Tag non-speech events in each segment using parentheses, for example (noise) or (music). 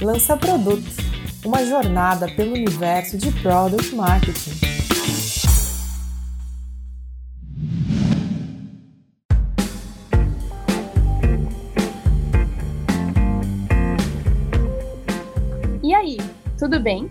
Lança Produto, uma jornada pelo universo de Product Marketing. E aí, tudo bem?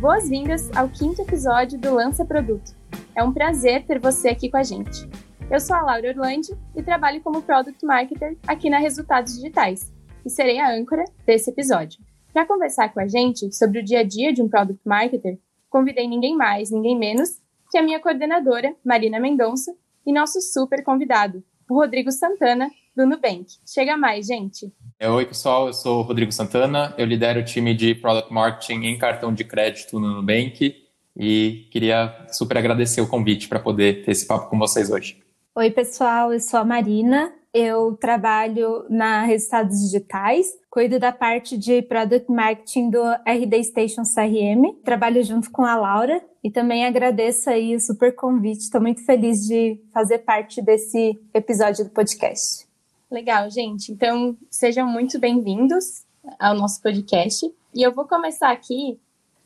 Boas-vindas ao quinto episódio do Lança Produto. É um prazer ter você aqui com a gente. Eu sou a Laura Orlandi e trabalho como Product Marketer aqui na Resultados Digitais e serei a âncora desse episódio. Para conversar com a gente sobre o dia a dia de um Product Marketer, convidei ninguém mais, ninguém menos que a minha coordenadora, Marina Mendonça, e nosso super convidado, o Rodrigo Santana, do Nubank. Chega mais, gente! É, oi, pessoal, eu sou o Rodrigo Santana, eu lidero o time de Product Marketing em cartão de crédito no Nubank e queria super agradecer o convite para poder ter esse papo com vocês hoje. Oi, pessoal, eu sou a Marina. Eu trabalho na Resultados Digitais, cuido da parte de Product Marketing do RD Station CRM, trabalho junto com a Laura e também agradeço aí o super convite. Estou muito feliz de fazer parte desse episódio do podcast. Legal, gente. Então, sejam muito bem-vindos ao nosso podcast. E eu vou começar aqui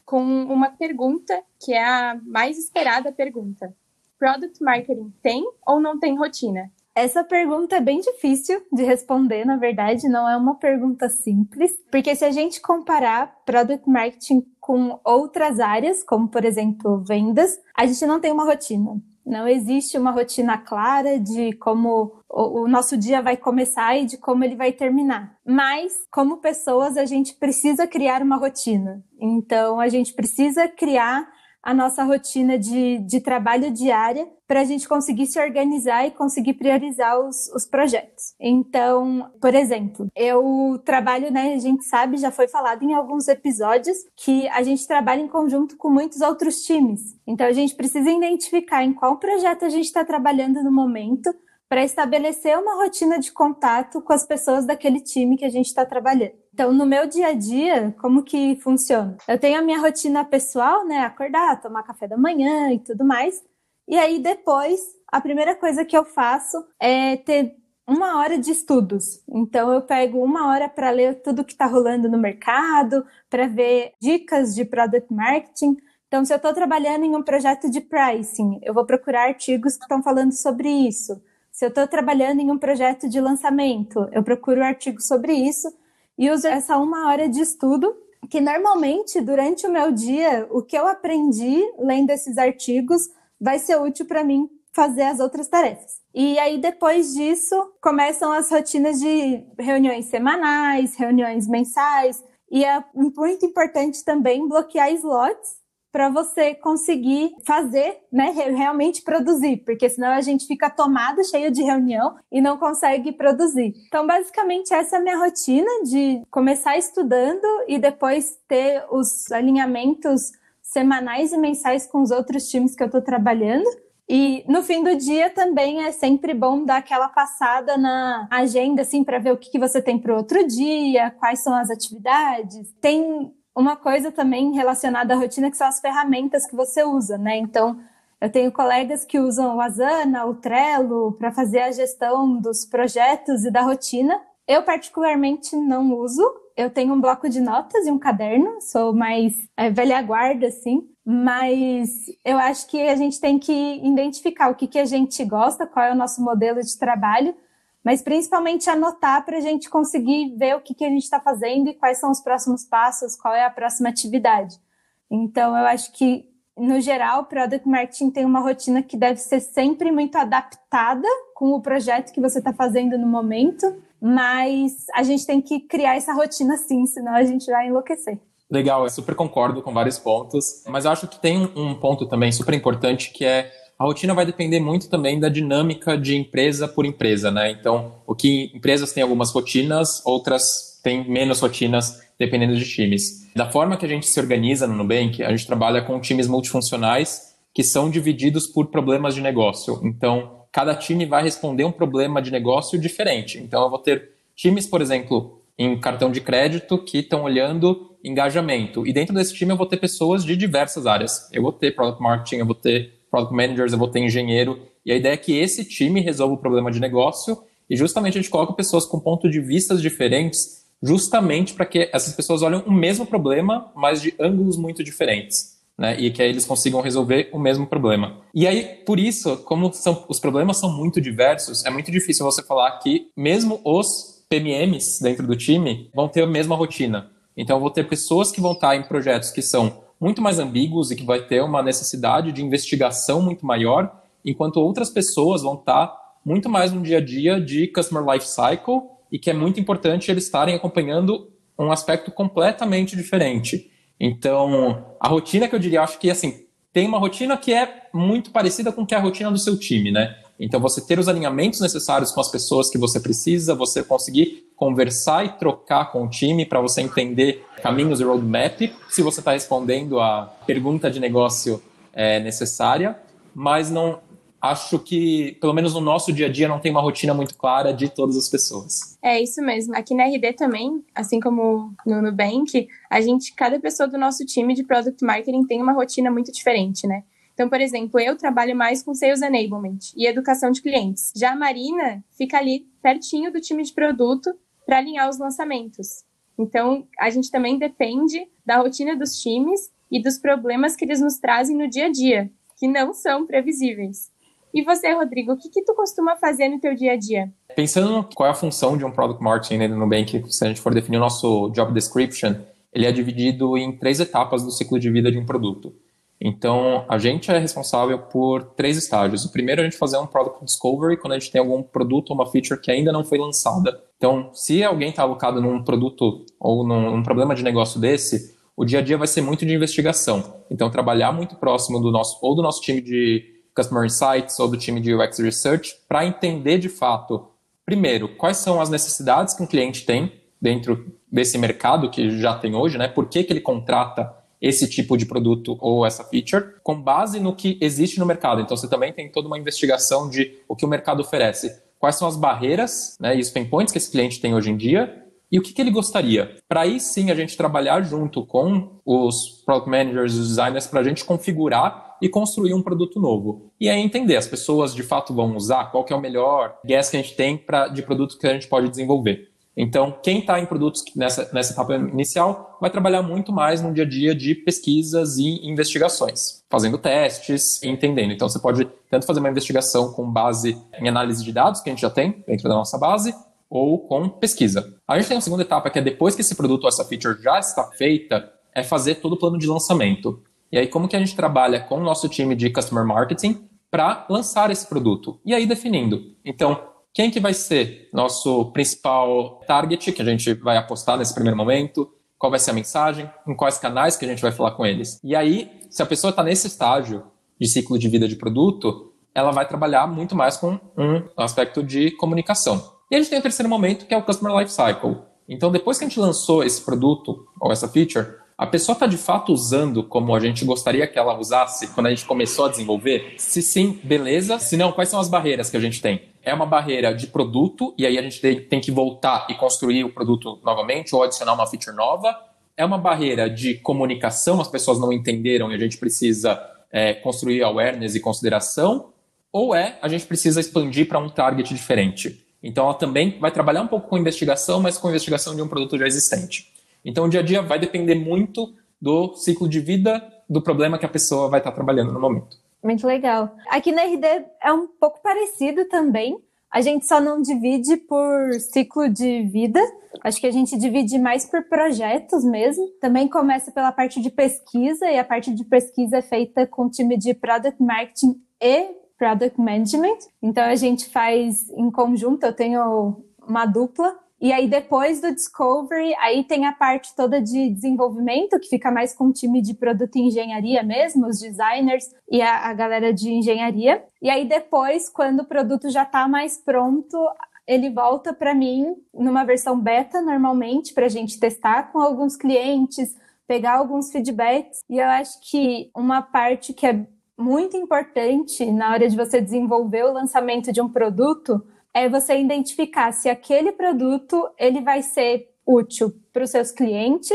com uma pergunta que é a mais esperada pergunta. Product Marketing tem ou não tem rotina? Essa pergunta é bem difícil de responder, na verdade, não é uma pergunta simples, porque se a gente comparar Product Marketing com outras áreas, como por exemplo vendas, a gente não tem uma rotina. Não existe uma rotina clara de como o, nosso dia vai começar e de como ele vai terminar. Mas, como pessoas, a gente precisa criar uma rotina. Então, a gente precisa criar a nossa rotina de, de trabalho diária para a gente conseguir se organizar e conseguir priorizar os, os projetos. Então, por exemplo, eu trabalho, né, a gente sabe, já foi falado em alguns episódios, que a gente trabalha em conjunto com muitos outros times. Então, a gente precisa identificar em qual projeto a gente está trabalhando no momento para estabelecer uma rotina de contato com as pessoas daquele time que a gente está trabalhando. Então, no meu dia a dia, como que funciona? Eu tenho a minha rotina pessoal, né? Acordar, tomar café da manhã e tudo mais. E aí, depois, a primeira coisa que eu faço é ter uma hora de estudos. Então, eu pego uma hora para ler tudo que está rolando no mercado, para ver dicas de product marketing. Então, se eu estou trabalhando em um projeto de pricing, eu vou procurar artigos que estão falando sobre isso. Se eu estou trabalhando em um projeto de lançamento, eu procuro artigos sobre isso e uso essa uma hora de estudo, que normalmente, durante o meu dia, o que eu aprendi lendo esses artigos vai ser útil para mim fazer as outras tarefas. E aí, depois disso, começam as rotinas de reuniões semanais, reuniões mensais, e é muito importante também bloquear slots para você conseguir fazer, né, realmente produzir, porque senão a gente fica tomado, cheio de reunião e não consegue produzir. Então, basicamente, essa é a minha rotina de começar estudando e depois ter os alinhamentos semanais e mensais com os outros times que eu estou trabalhando. E no fim do dia também é sempre bom dar aquela passada na agenda, assim, para ver o que, que você tem para outro dia, quais são as atividades. Tem uma coisa também relacionada à rotina que são as ferramentas que você usa, né? Então, eu tenho colegas que usam o Asana, o Trello para fazer a gestão dos projetos e da rotina. Eu particularmente não uso. Eu tenho um bloco de notas e um caderno, sou mais é, velha guarda, assim. Mas eu acho que a gente tem que identificar o que, que a gente gosta, qual é o nosso modelo de trabalho mas principalmente anotar para a gente conseguir ver o que, que a gente está fazendo e quais são os próximos passos, qual é a próxima atividade. Então, eu acho que, no geral, o Product Marketing tem uma rotina que deve ser sempre muito adaptada com o projeto que você está fazendo no momento, mas a gente tem que criar essa rotina sim, senão a gente vai enlouquecer. Legal, eu super concordo com vários pontos, mas eu acho que tem um ponto também super importante que é a rotina vai depender muito também da dinâmica de empresa por empresa, né? Então, o que empresas têm algumas rotinas, outras têm menos rotinas, dependendo de times. Da forma que a gente se organiza no Nubank, a gente trabalha com times multifuncionais que são divididos por problemas de negócio. Então, cada time vai responder um problema de negócio diferente. Então, eu vou ter times, por exemplo, em cartão de crédito que estão olhando engajamento. E dentro desse time eu vou ter pessoas de diversas áreas. Eu vou ter product marketing, eu vou ter product managers, eu vou ter engenheiro. E a ideia é que esse time resolva o problema de negócio e justamente a gente coloca pessoas com pontos de vistas diferentes justamente para que essas pessoas olhem o mesmo problema, mas de ângulos muito diferentes. Né, e que aí eles consigam resolver o mesmo problema. E aí, por isso, como são, os problemas são muito diversos, é muito difícil você falar que mesmo os PMMs dentro do time vão ter a mesma rotina. Então, vou ter pessoas que vão estar em projetos que são muito mais ambíguos e que vai ter uma necessidade de investigação muito maior, enquanto outras pessoas vão estar muito mais no dia a dia de Customer Life Cycle e que é muito importante eles estarem acompanhando um aspecto completamente diferente. Então, a rotina que eu diria, acho que assim, tem uma rotina que é muito parecida com que é a rotina do seu time, né? Então, você ter os alinhamentos necessários com as pessoas que você precisa, você conseguir conversar e trocar com o time para você entender caminhos e roadmap, se você está respondendo a pergunta de negócio é, necessária, mas não acho que, pelo menos no nosso dia a dia, não tem uma rotina muito clara de todas as pessoas. É isso mesmo. Aqui na RD também, assim como no Nubank, a gente, cada pessoa do nosso time de Product Marketing tem uma rotina muito diferente, né? Então, por exemplo, eu trabalho mais com Sales Enablement e educação de clientes. Já a Marina fica ali pertinho do time de produto para alinhar os lançamentos. Então, a gente também depende da rotina dos times e dos problemas que eles nos trazem no dia a dia, que não são previsíveis. E você, Rodrigo, o que, que tu costuma fazer no teu dia a dia? Pensando qual é a função de um Product Marketing no Nubank, se a gente for definir o nosso Job Description, ele é dividido em três etapas do ciclo de vida de um produto. Então, a gente é responsável por três estágios. O primeiro a gente fazer um Product Discovery, quando a gente tem algum produto ou uma feature que ainda não foi lançada. Então, se alguém está alocado num produto ou num, num, problema de negócio desse, o dia a dia vai ser muito de investigação. Então, trabalhar muito próximo do nosso, ou do nosso time de Customer Insights ou do time de UX Research para entender de fato, primeiro, quais são as necessidades que um cliente tem dentro desse mercado que já tem hoje, né? Por que, que ele contrata esse tipo de produto ou essa feature com base no que existe no mercado. Então você também tem toda uma investigação de o que o mercado oferece, quais são as barreiras né, e os pain points que esse cliente tem hoje em dia e o que, que ele gostaria. Para aí sim a gente trabalhar junto com os product managers, os designers, para a gente configurar e construir um produto novo. E aí entender, as pessoas de fato vão usar, qual que é o melhor guess que a gente tem pra, de produto que a gente pode desenvolver. Então, quem está em produtos nessa, nessa etapa inicial vai trabalhar muito mais no dia a dia de pesquisas e investigações, fazendo testes e entendendo. Então, você pode tanto fazer uma investigação com base em análise de dados, que a gente já tem dentro da nossa base, ou com pesquisa. A gente tem uma segunda etapa, que é depois que esse produto ou essa feature já está feita, é fazer todo o plano de lançamento. E aí, como que a gente trabalha com o nosso time de Customer Marketing para lançar esse produto? E aí, definindo. Então, quem que vai ser nosso principal target que a gente vai apostar nesse primeiro momento? Qual vai ser a mensagem? Em quais canais que a gente vai falar com eles? E aí, se a pessoa está nesse estágio de ciclo de vida de produto, ela vai trabalhar muito mais com um aspecto de comunicação. E a gente tem o terceiro momento, que é o Customer Life Cycle. Então, depois que a gente lançou esse produto ou essa feature, a pessoa está de fato usando como a gente gostaria que ela usasse quando a gente começou a desenvolver? Se sim, beleza. Se não, quais são as barreiras que a gente tem? É uma barreira de produto, e aí a gente tem que voltar e construir o produto novamente ou adicionar uma feature nova. É uma barreira de comunicação, as pessoas não entenderam e a gente precisa é, construir awareness e consideração. Ou é a gente precisa expandir para um target diferente. Então ela também vai trabalhar um pouco com investigação, mas com investigação de um produto já existente. Então, o dia a dia vai depender muito do ciclo de vida do problema que a pessoa vai estar trabalhando no momento. Muito legal. Aqui na RD é um pouco parecido também. A gente só não divide por ciclo de vida. Acho que a gente divide mais por projetos mesmo. Também começa pela parte de pesquisa, e a parte de pesquisa é feita com o time de Product Marketing e Product Management. Então a gente faz em conjunto, eu tenho uma dupla e aí, depois do Discovery, aí tem a parte toda de desenvolvimento, que fica mais com o time de produto e engenharia mesmo, os designers e a, a galera de engenharia. E aí, depois, quando o produto já está mais pronto, ele volta para mim numa versão beta, normalmente, para a gente testar com alguns clientes, pegar alguns feedbacks. E eu acho que uma parte que é muito importante na hora de você desenvolver o lançamento de um produto é você identificar se aquele produto ele vai ser útil para os seus clientes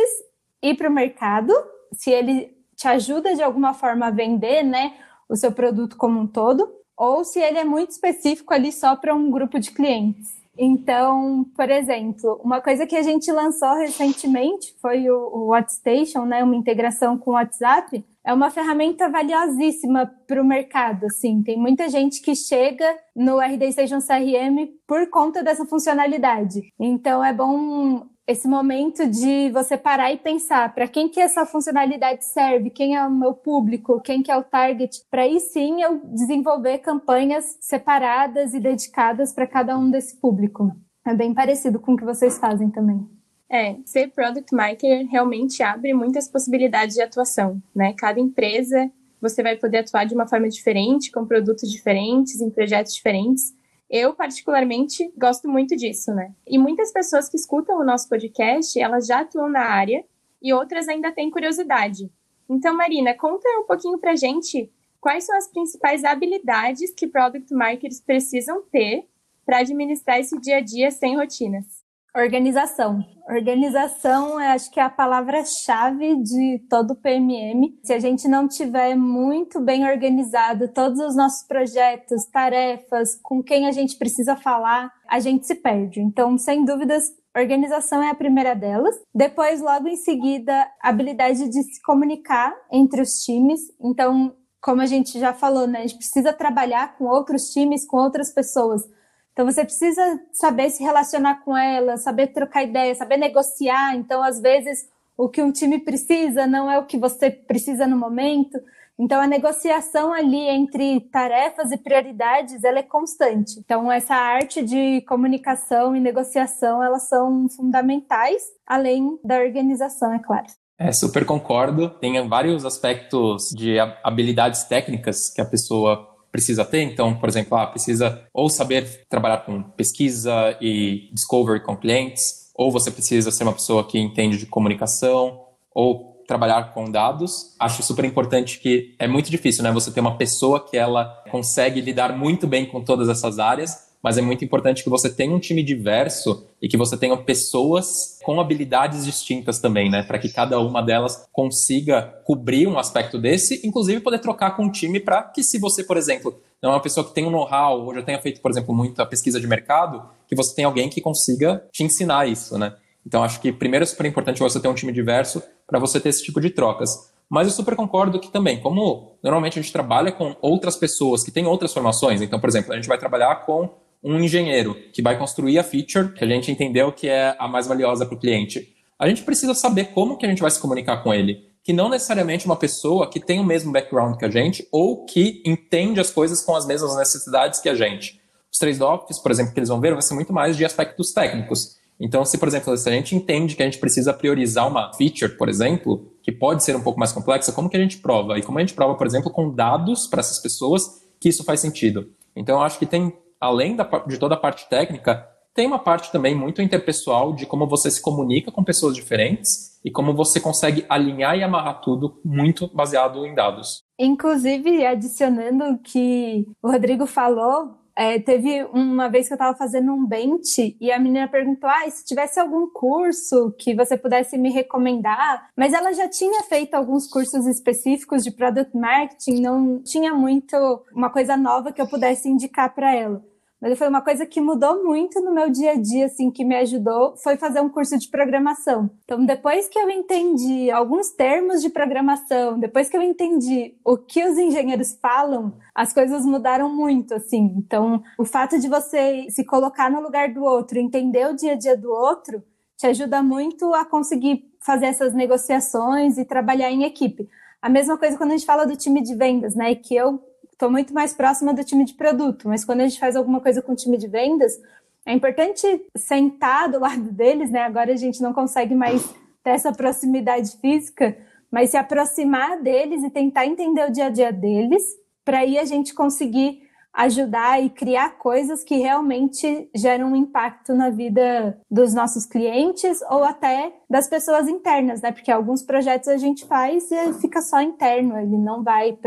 e para o mercado, se ele te ajuda de alguma forma a vender, né, o seu produto como um todo, ou se ele é muito específico ali só para um grupo de clientes. Então, por exemplo, uma coisa que a gente lançou recentemente foi o, o WhatsApp, né, uma integração com o WhatsApp. É uma ferramenta valiosíssima para o mercado, assim. Tem muita gente que chega no RD Station CRM por conta dessa funcionalidade. Então, é bom esse momento de você parar e pensar para quem que essa funcionalidade serve, quem é o meu público, quem que é o target, para aí sim eu desenvolver campanhas separadas e dedicadas para cada um desse público. É bem parecido com o que vocês fazem também. É, ser product marketer realmente abre muitas possibilidades de atuação, né? Cada empresa você vai poder atuar de uma forma diferente, com produtos diferentes, em projetos diferentes. Eu, particularmente, gosto muito disso, né? E muitas pessoas que escutam o nosso podcast, elas já atuam na área e outras ainda têm curiosidade. Então, Marina, conta um pouquinho pra gente quais são as principais habilidades que product marketers precisam ter para administrar esse dia a dia sem rotinas. Organização. Organização, acho que é a palavra-chave de todo o PMM. Se a gente não tiver muito bem organizado todos os nossos projetos, tarefas, com quem a gente precisa falar, a gente se perde. Então, sem dúvidas, Organização é a primeira delas. Depois, logo em seguida, habilidade de se comunicar entre os times. Então, como a gente já falou, né, a gente precisa trabalhar com outros times, com outras pessoas então você precisa saber se relacionar com ela, saber trocar ideia, saber negociar. Então, às vezes, o que um time precisa não é o que você precisa no momento. Então, a negociação ali entre tarefas e prioridades, ela é constante. Então, essa arte de comunicação e negociação, elas são fundamentais, além da organização, é claro. É, super concordo. Tem vários aspectos de habilidades técnicas que a pessoa precisa ter. Então, por exemplo, ah, precisa ou saber trabalhar com pesquisa e discovery com clientes, ou você precisa ser uma pessoa que entende de comunicação, ou trabalhar com dados. Acho super importante que é muito difícil, né? Você ter uma pessoa que ela consegue lidar muito bem com todas essas áreas, mas é muito importante que você tenha um time diverso e que você tenha pessoas com habilidades distintas também, né? Para que cada uma delas consiga cobrir um aspecto desse, inclusive poder trocar com o time para que, se você, por exemplo, não é uma pessoa que tem um know-how ou já tenha feito, por exemplo, muita pesquisa de mercado, que você tenha alguém que consiga te ensinar isso, né? Então, acho que primeiro é super importante você ter um time diverso para você ter esse tipo de trocas. Mas eu super concordo que também, como normalmente a gente trabalha com outras pessoas que têm outras formações, então, por exemplo, a gente vai trabalhar com um engenheiro que vai construir a feature que a gente entendeu que é a mais valiosa para o cliente. A gente precisa saber como que a gente vai se comunicar com ele, que não necessariamente uma pessoa que tem o mesmo background que a gente ou que entende as coisas com as mesmas necessidades que a gente. Os trade-offs, por exemplo, que eles vão ver, vai ser muito mais de aspectos técnicos. Então, se, por exemplo, se a gente entende que a gente precisa priorizar uma feature, por exemplo, que pode ser um pouco mais complexa, como que a gente prova? E como a gente prova, por exemplo, com dados para essas pessoas que isso faz sentido? Então, eu acho que tem além da, de toda a parte técnica, tem uma parte também muito interpessoal de como você se comunica com pessoas diferentes e como você consegue alinhar e amarrar tudo muito baseado em dados. Inclusive, adicionando que o Rodrigo falou, é, teve uma vez que eu estava fazendo um bench e a menina perguntou: ah, se tivesse algum curso que você pudesse me recomendar, mas ela já tinha feito alguns cursos específicos de product marketing, não tinha muito uma coisa nova que eu pudesse indicar para ela. Mas foi uma coisa que mudou muito no meu dia a dia, assim, que me ajudou, foi fazer um curso de programação. Então, depois que eu entendi alguns termos de programação, depois que eu entendi o que os engenheiros falam, as coisas mudaram muito, assim. Então, o fato de você se colocar no lugar do outro, entender o dia a dia do outro, te ajuda muito a conseguir fazer essas negociações e trabalhar em equipe. A mesma coisa quando a gente fala do time de vendas, né? Que eu estou muito mais próxima do time de produto, mas quando a gente faz alguma coisa com o time de vendas, é importante sentar do lado deles, né? Agora a gente não consegue mais ter essa proximidade física, mas se aproximar deles e tentar entender o dia a dia deles, para aí a gente conseguir ajudar e criar coisas que realmente geram um impacto na vida dos nossos clientes ou até das pessoas internas, né? Porque alguns projetos a gente faz e fica só interno, ele não vai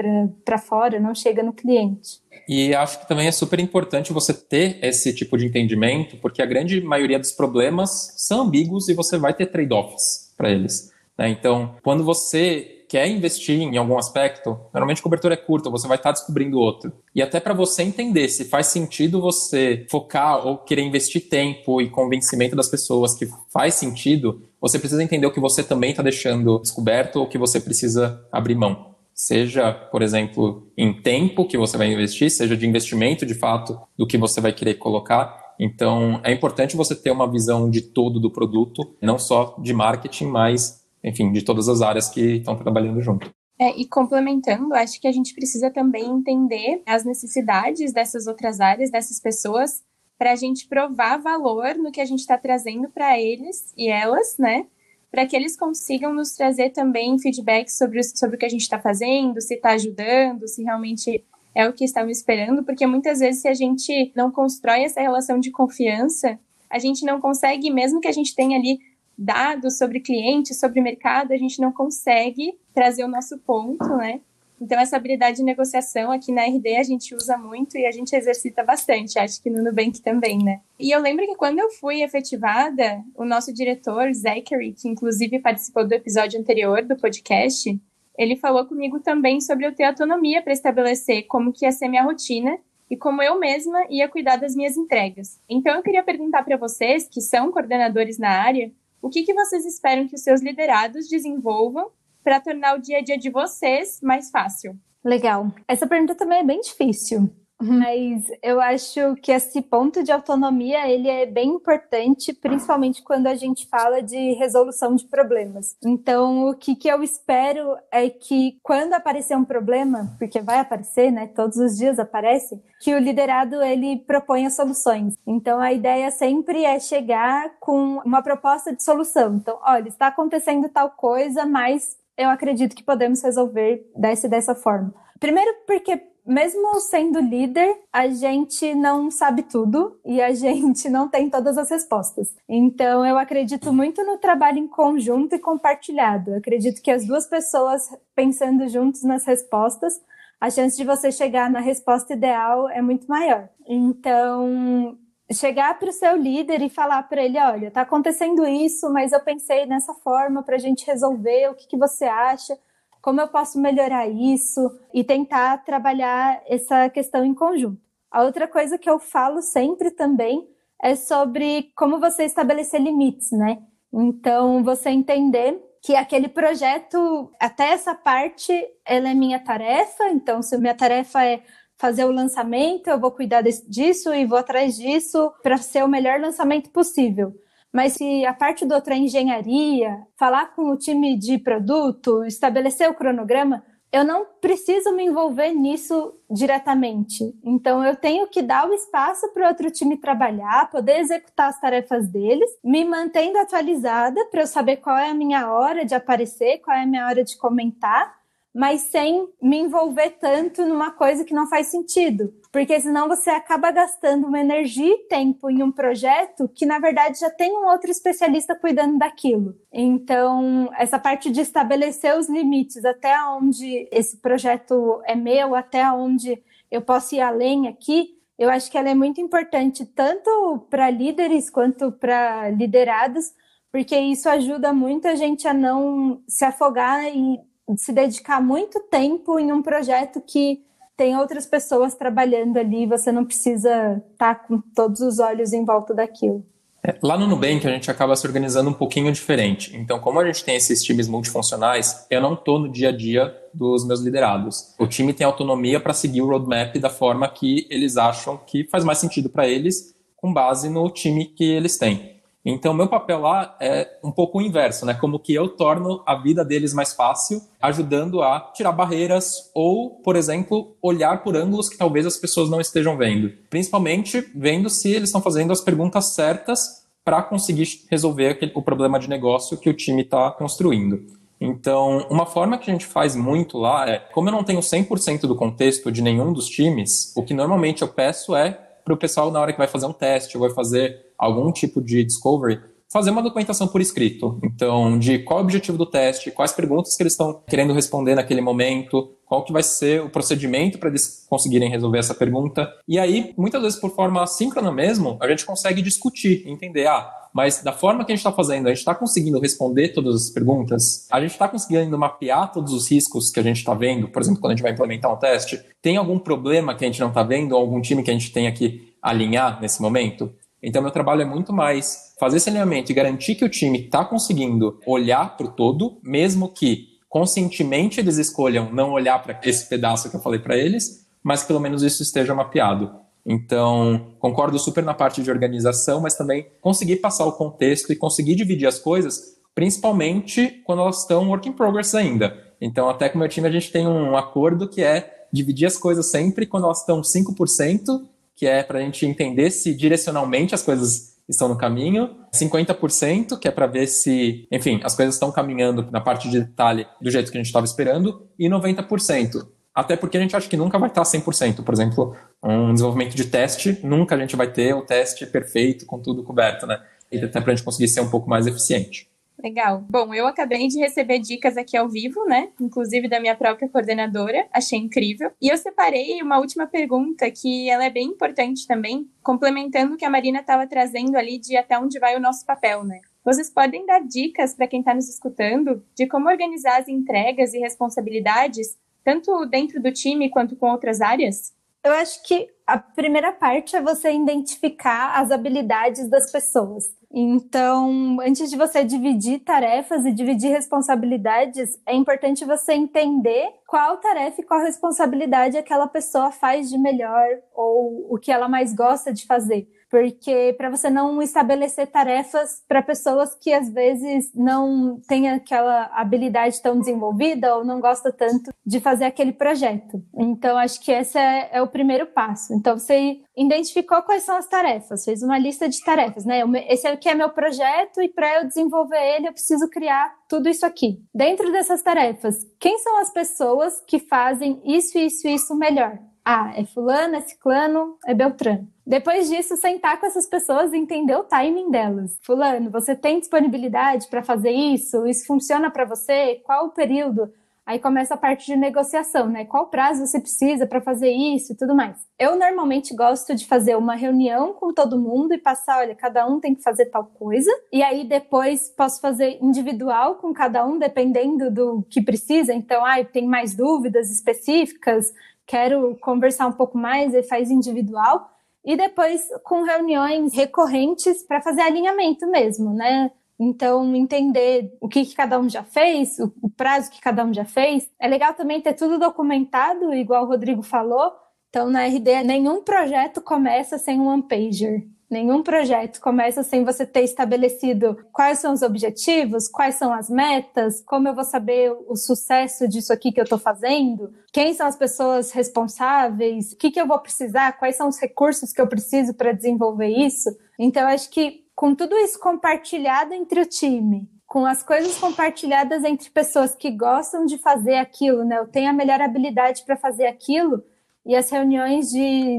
para fora, não chega no cliente. E acho que também é super importante você ter esse tipo de entendimento, porque a grande maioria dos problemas são ambíguos e você vai ter trade-offs para eles. Né? Então, quando você quer investir em algum aspecto, normalmente cobertura é curta, você vai estar descobrindo outro. E até para você entender se faz sentido você focar ou querer investir tempo e convencimento das pessoas que faz sentido, você precisa entender o que você também está deixando descoberto ou que você precisa abrir mão. Seja, por exemplo, em tempo que você vai investir, seja de investimento de fato do que você vai querer colocar. Então, é importante você ter uma visão de todo do produto, não só de marketing, mas enfim, de todas as áreas que estão trabalhando junto. É, e complementando, acho que a gente precisa também entender as necessidades dessas outras áreas, dessas pessoas, para a gente provar valor no que a gente está trazendo para eles e elas, né? Para que eles consigam nos trazer também feedback sobre, sobre o que a gente está fazendo, se está ajudando, se realmente é o que estavam esperando, porque muitas vezes, se a gente não constrói essa relação de confiança, a gente não consegue, mesmo que a gente tenha ali dados sobre clientes, sobre mercado, a gente não consegue trazer o nosso ponto, né? Então, essa habilidade de negociação aqui na RD a gente usa muito e a gente exercita bastante, acho que no Nubank também, né? E eu lembro que quando eu fui efetivada, o nosso diretor, Zachary, que inclusive participou do episódio anterior do podcast, ele falou comigo também sobre eu ter autonomia para estabelecer como que ia ser minha rotina e como eu mesma ia cuidar das minhas entregas. Então, eu queria perguntar para vocês, que são coordenadores na área, o que, que vocês esperam que os seus liderados desenvolvam para tornar o dia a dia de vocês mais fácil? Legal. Essa pergunta também é bem difícil. Mas eu acho que esse ponto de autonomia ele é bem importante, principalmente quando a gente fala de resolução de problemas. Então, o que, que eu espero é que quando aparecer um problema, porque vai aparecer, né? Todos os dias aparece, que o liderado ele proponha soluções. Então, a ideia sempre é chegar com uma proposta de solução. Então, olha, está acontecendo tal coisa, mas eu acredito que podemos resolver dessa dessa forma. Primeiro, porque mesmo sendo líder, a gente não sabe tudo e a (laughs) gente não tem todas as respostas. Então, eu acredito muito no trabalho em conjunto e compartilhado. Eu acredito que as duas pessoas pensando juntos nas respostas, a chance de você chegar na resposta ideal é muito maior. Então, chegar para o seu líder e falar para ele, olha, está acontecendo isso, mas eu pensei nessa forma para a gente resolver, o que, que você acha? Como eu posso melhorar isso e tentar trabalhar essa questão em conjunto. A outra coisa que eu falo sempre também é sobre como você estabelecer limites, né? Então, você entender que aquele projeto, até essa parte, ela é minha tarefa. Então, se minha tarefa é fazer o lançamento, eu vou cuidar disso e vou atrás disso para ser o melhor lançamento possível. Mas se a parte do outra é engenharia, falar com o time de produto, estabelecer o cronograma, eu não preciso me envolver nisso diretamente. Então, eu tenho que dar o espaço para outro time trabalhar, poder executar as tarefas deles, me mantendo atualizada para eu saber qual é a minha hora de aparecer, qual é a minha hora de comentar, mas sem me envolver tanto numa coisa que não faz sentido. Porque senão você acaba gastando uma energia e tempo em um projeto que, na verdade, já tem um outro especialista cuidando daquilo. Então, essa parte de estabelecer os limites, até onde esse projeto é meu, até onde eu posso ir além aqui, eu acho que ela é muito importante, tanto para líderes quanto para liderados, porque isso ajuda muito a gente a não se afogar e se dedicar muito tempo em um projeto que tem outras pessoas trabalhando ali, você não precisa estar tá com todos os olhos em volta daquilo. É, lá no Nubank a gente acaba se organizando um pouquinho diferente. Então, como a gente tem esses times multifuncionais, eu não estou no dia a dia dos meus liderados. O time tem autonomia para seguir o roadmap da forma que eles acham que faz mais sentido para eles, com base no time que eles têm. Então, meu papel lá é um pouco o inverso, né? Como que eu torno a vida deles mais fácil, ajudando a tirar barreiras ou, por exemplo, olhar por ângulos que talvez as pessoas não estejam vendo. Principalmente vendo se eles estão fazendo as perguntas certas para conseguir resolver aquele, o problema de negócio que o time está construindo. Então, uma forma que a gente faz muito lá é, como eu não tenho 100% do contexto de nenhum dos times, o que normalmente eu peço é para o pessoal, na hora que vai fazer um teste ou vai fazer algum tipo de discovery, fazer uma documentação por escrito. Então, de qual é o objetivo do teste, quais perguntas que eles estão querendo responder naquele momento, qual que vai ser o procedimento para eles conseguirem resolver essa pergunta. E aí, muitas vezes por forma assíncrona mesmo, a gente consegue discutir, entender, ah, Mas da forma que a gente está fazendo, a gente está conseguindo responder todas as perguntas, a gente está conseguindo mapear todos os riscos que a gente está vendo, por exemplo, quando a gente vai implementar um teste, tem algum problema que a gente não está vendo, ou algum time que a gente tenha que alinhar nesse momento? Então, meu trabalho é muito mais fazer esse alinhamento e garantir que o time está conseguindo olhar para o todo, mesmo que conscientemente eles escolham não olhar para esse pedaço que eu falei para eles, mas pelo menos isso esteja mapeado. Então, concordo super na parte de organização, mas também conseguir passar o contexto e conseguir dividir as coisas, principalmente quando elas estão work in progress ainda. Então, até com o meu time, a gente tem um acordo que é dividir as coisas sempre quando elas estão 5%, que é para a gente entender se direcionalmente as coisas estão no caminho, 50%, que é para ver se, enfim, as coisas estão caminhando na parte de detalhe do jeito que a gente estava esperando, e 90%. Até porque a gente acha que nunca vai estar 100%. Por exemplo, um desenvolvimento de teste, nunca a gente vai ter o teste perfeito com tudo coberto, né? E até para a gente conseguir ser um pouco mais eficiente. Legal. Bom, eu acabei de receber dicas aqui ao vivo, né? Inclusive da minha própria coordenadora. Achei incrível. E eu separei uma última pergunta que ela é bem importante também, complementando o que a Marina estava trazendo ali de até onde vai o nosso papel, né? Vocês podem dar dicas para quem está nos escutando de como organizar as entregas e responsabilidades, tanto dentro do time quanto com outras áreas? Eu acho que a primeira parte é você identificar as habilidades das pessoas. Então, antes de você dividir tarefas e dividir responsabilidades, é importante você entender qual tarefa e qual responsabilidade aquela pessoa faz de melhor ou o que ela mais gosta de fazer porque para você não estabelecer tarefas para pessoas que às vezes não têm aquela habilidade tão desenvolvida ou não gosta tanto de fazer aquele projeto. Então acho que esse é, é o primeiro passo. Então você identificou quais são as tarefas, fez uma lista de tarefas, né? Esse aqui é meu projeto e para eu desenvolver ele eu preciso criar tudo isso aqui. Dentro dessas tarefas, quem são as pessoas que fazem isso, isso, isso melhor? Ah, é fulano, é ciclano, é beltrano. Depois disso, sentar com essas pessoas e entender o timing delas. Fulano, você tem disponibilidade para fazer isso? Isso funciona para você? Qual o período? Aí começa a parte de negociação, né? Qual prazo você precisa para fazer isso e tudo mais. Eu normalmente gosto de fazer uma reunião com todo mundo e passar, olha, cada um tem que fazer tal coisa. E aí depois posso fazer individual com cada um, dependendo do que precisa. Então, ah, tem mais dúvidas específicas, quero conversar um pouco mais, e faz individual e depois com reuniões recorrentes para fazer alinhamento mesmo, né? Então, entender o que, que, cada um já fez, o, o prazo que cada um já fez. É legal também ter tudo documentado, igual o Rodrigo falou. Então, na RD, nenhum projeto começa sem um one-pager. Nenhum projeto começa sem você ter estabelecido quais são os objetivos, quais são as metas, como eu vou saber o sucesso disso aqui que eu estou fazendo, quem são as pessoas responsáveis, o que, que eu vou precisar, quais são os recursos que eu preciso para desenvolver isso. Então, acho que com tudo isso compartilhado entre o time, com as coisas compartilhadas entre pessoas que gostam de fazer aquilo, né? Eu tenho a melhor habilidade para fazer aquilo e as reuniões de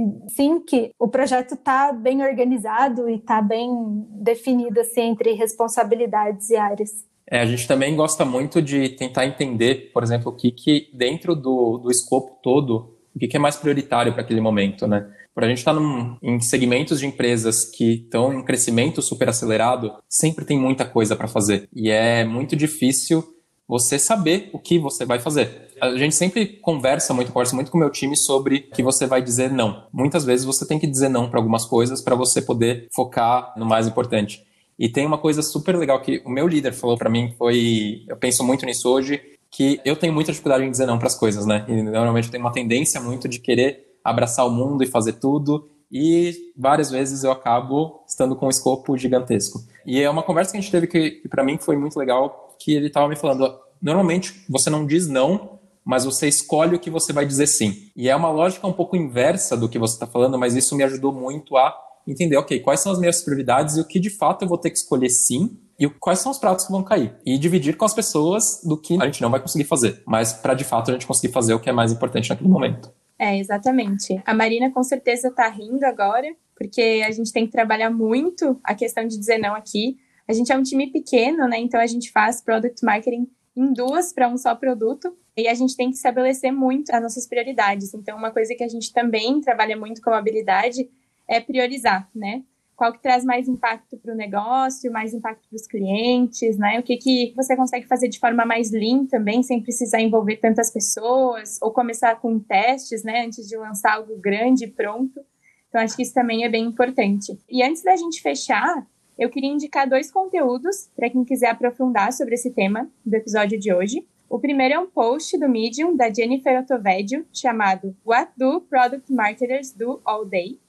que o projeto está bem organizado e está bem definido assim, entre responsabilidades e áreas. É, a gente também gosta muito de tentar entender, por exemplo, o que, que dentro do, do escopo todo, o que, que é mais prioritário para aquele momento, né? Por a gente estar tá em segmentos de empresas que estão em crescimento super acelerado, sempre tem muita coisa para fazer. E é muito difícil você saber o que você vai fazer. A gente sempre conversa muito, conversa muito com o meu time sobre que você vai dizer não. Muitas vezes você tem que dizer não para algumas coisas para você poder focar no mais importante. E tem uma coisa super legal que o meu líder falou para mim, foi, eu penso muito nisso hoje, que eu tenho muita dificuldade em dizer não para as coisas, né? E normalmente eu tenho uma tendência muito de querer abraçar o mundo e fazer tudo, e várias vezes eu acabo estando com um escopo gigantesco. E é uma conversa que a gente teve que, que para mim foi muito legal, que ele estava me falando, normalmente você não diz não, mas você escolhe o que você vai dizer sim. E é uma lógica um pouco inversa do que você está falando, mas isso me ajudou muito a entender, ok, quais são as minhas prioridades e o que de fato eu vou ter que escolher sim e quais são os pratos que vão cair. E dividir com as pessoas do que a gente não vai conseguir fazer, mas para de fato a gente conseguir fazer o que é mais importante naquele momento. É, exatamente. A Marina com certeza está rindo agora, porque a gente tem que trabalhar muito a questão de dizer não aqui. A gente é um time pequeno, né? Então a gente faz product marketing em duas para um só produto. E a gente tem que estabelecer muito as nossas prioridades. Então, uma coisa que a gente também trabalha muito como habilidade é priorizar, né? qual que traz mais impacto para o negócio, mais impacto para os clientes, né? O que, que você consegue fazer de forma mais lean também, sem precisar envolver tantas pessoas, ou começar com testes, né? Antes de lançar algo grande e pronto. Então, acho que isso também é bem importante. E antes da gente fechar, eu queria indicar dois conteúdos para quem quiser aprofundar sobre esse tema do episódio de hoje. O primeiro é um post do Medium da Jennifer Otovedio chamado What Do Product Marketers Do All Day?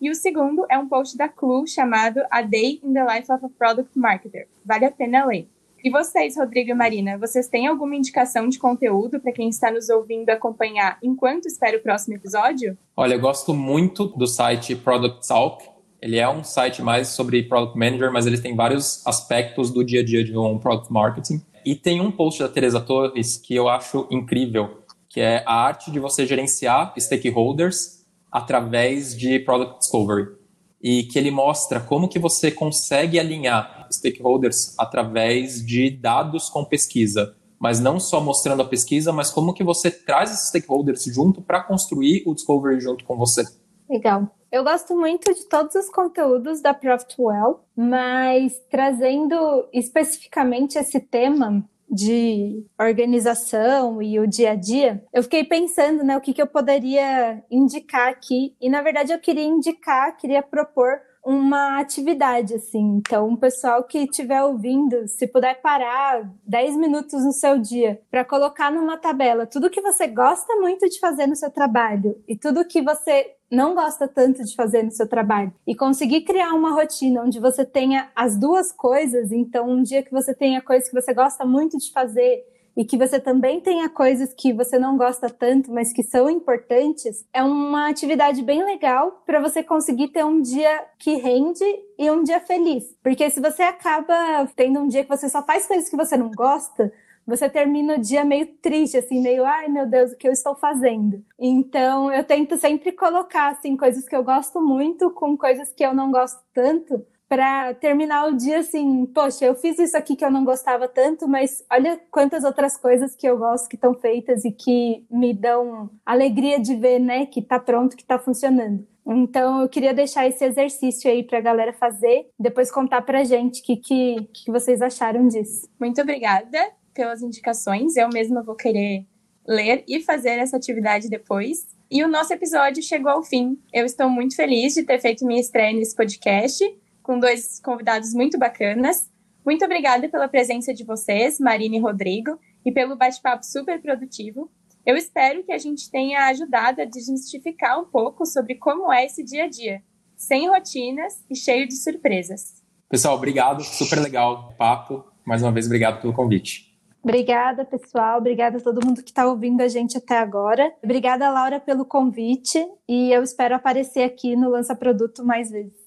E o segundo é um post da Clue chamado A Day in the Life of a Product Marketer. Vale a pena ler. E vocês, Rodrigo e Marina, vocês têm alguma indicação de conteúdo para quem está nos ouvindo acompanhar enquanto espera o próximo episódio? Olha, eu gosto muito do site Product Talk. Ele é um site mais sobre Product Manager, mas ele tem vários aspectos do dia a dia de um Product Marketing. E tem um post da Teresa Torres que eu acho incrível, que é a arte de você gerenciar stakeholders através de Product Discovery e que ele mostra como que você consegue alinhar stakeholders através de dados com pesquisa, mas não só mostrando a pesquisa, mas como que você traz esses stakeholders junto para construir o discovery junto com você. Legal. Eu gosto muito de todos os conteúdos da Profitwell, mas trazendo especificamente esse tema, de organização e o dia a dia, eu fiquei pensando, né, o que, que eu poderia indicar aqui. E na verdade eu queria indicar, queria propor uma atividade, assim. Então, o pessoal que estiver ouvindo, se puder parar 10 minutos no seu dia para colocar numa tabela tudo que você gosta muito de fazer no seu trabalho e tudo que você não gosta tanto de fazer no seu trabalho e conseguir criar uma rotina onde você tenha as duas coisas, então um dia que você tenha coisas que você gosta muito de fazer e que você também tenha coisas que você não gosta tanto, mas que são importantes, é uma atividade bem legal para você conseguir ter um dia que rende e um dia feliz. Porque se você acaba tendo um dia que você só faz coisas que você não gosta, você termina o dia meio triste, assim, meio, ai meu Deus, o que eu estou fazendo? Então, eu tento sempre colocar, assim, coisas que eu gosto muito com coisas que eu não gosto tanto, para terminar o dia assim, poxa, eu fiz isso aqui que eu não gostava tanto, mas olha quantas outras coisas que eu gosto que estão feitas e que me dão alegria de ver, né, que tá pronto, que tá funcionando. Então, eu queria deixar esse exercício aí para a galera fazer, depois contar pra gente o que, que, que vocês acharam disso. Muito obrigada pelas indicações. Eu mesma vou querer ler e fazer essa atividade depois. E o nosso episódio chegou ao fim. Eu estou muito feliz de ter feito minha estreia nesse podcast com dois convidados muito bacanas. Muito obrigada pela presença de vocês, Marina e Rodrigo, e pelo bate-papo super produtivo. Eu espero que a gente tenha ajudado a desmistificar um pouco sobre como é esse dia a dia, sem rotinas e cheio de surpresas. Pessoal, obrigado, super legal o papo. Mais uma vez, obrigado pelo convite. Obrigada, pessoal. Obrigada a todo mundo que está ouvindo a gente até agora. Obrigada, Laura, pelo convite. E eu espero aparecer aqui no Lança Produto mais vezes.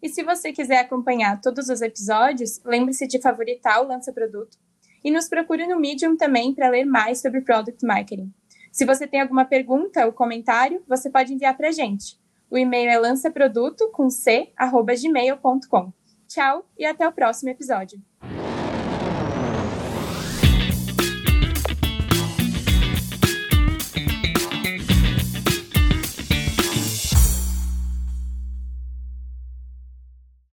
E se você quiser acompanhar todos os episódios, lembre-se de favoritar o Lança Produto e nos procure no Medium também para ler mais sobre Product Marketing. Se você tem alguma pergunta ou comentário, você pode enviar para a gente. O e-mail é lançaproduto com c, arroba gmail.com. Tchau e até o próximo episódio.